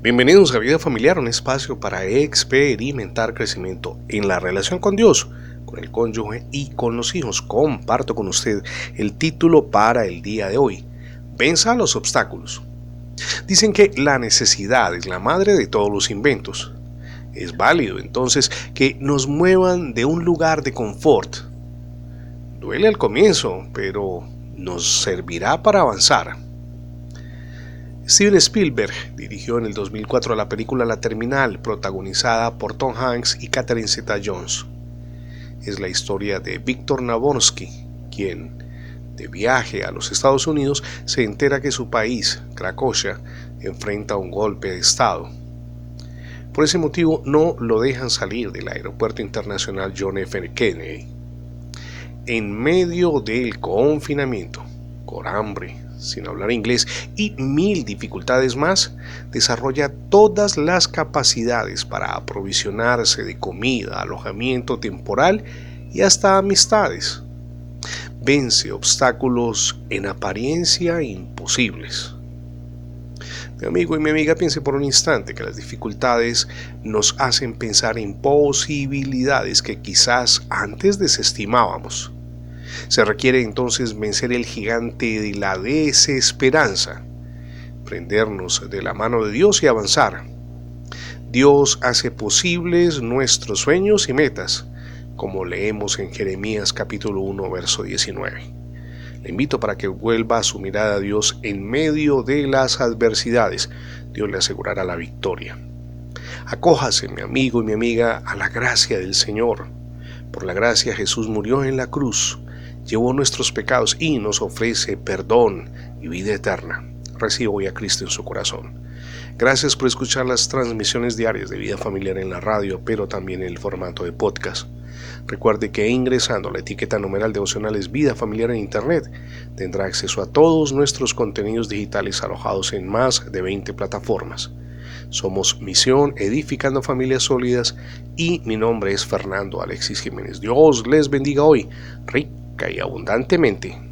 Bienvenidos a Vida Familiar, un espacio para experimentar crecimiento en la relación con Dios, con el cónyuge y con los hijos. Comparto con usted el título para el día de hoy. Venza los obstáculos. Dicen que la necesidad es la madre de todos los inventos. Es válido entonces que nos muevan de un lugar de confort. Duele al comienzo, pero nos servirá para avanzar. Steven Spielberg dirigió en el 2004 la película La Terminal, protagonizada por Tom Hanks y Catherine Zeta-Jones. Es la historia de Víctor Nabonsky, quien, de viaje a los Estados Unidos, se entera que su país, Cracovia, enfrenta un golpe de Estado. Por ese motivo no lo dejan salir del aeropuerto internacional John F. Kennedy. En medio del confinamiento, con hambre, sin hablar inglés y mil dificultades más, desarrolla todas las capacidades para aprovisionarse de comida, alojamiento temporal y hasta amistades. Vence obstáculos en apariencia imposibles. Mi amigo y mi amiga piense por un instante que las dificultades nos hacen pensar en posibilidades que quizás antes desestimábamos. Se requiere entonces vencer el gigante de la desesperanza, prendernos de la mano de Dios y avanzar. Dios hace posibles nuestros sueños y metas, como leemos en Jeremías capítulo 1, verso 19. Le invito para que vuelva su mirada a Dios en medio de las adversidades. Dios le asegurará la victoria. Acójase, mi amigo y mi amiga, a la gracia del Señor. Por la gracia Jesús murió en la cruz llevó nuestros pecados y nos ofrece perdón y vida eterna. Recibo hoy a Cristo en su corazón. Gracias por escuchar las transmisiones diarias de vida familiar en la radio, pero también en el formato de podcast. Recuerde que ingresando la etiqueta numeral devocionales Vida Familiar en Internet tendrá acceso a todos nuestros contenidos digitales alojados en más de 20 plataformas. Somos Misión Edificando Familias Sólidas y mi nombre es Fernando Alexis Jiménez. Dios les bendiga hoy. Rick y abundantemente.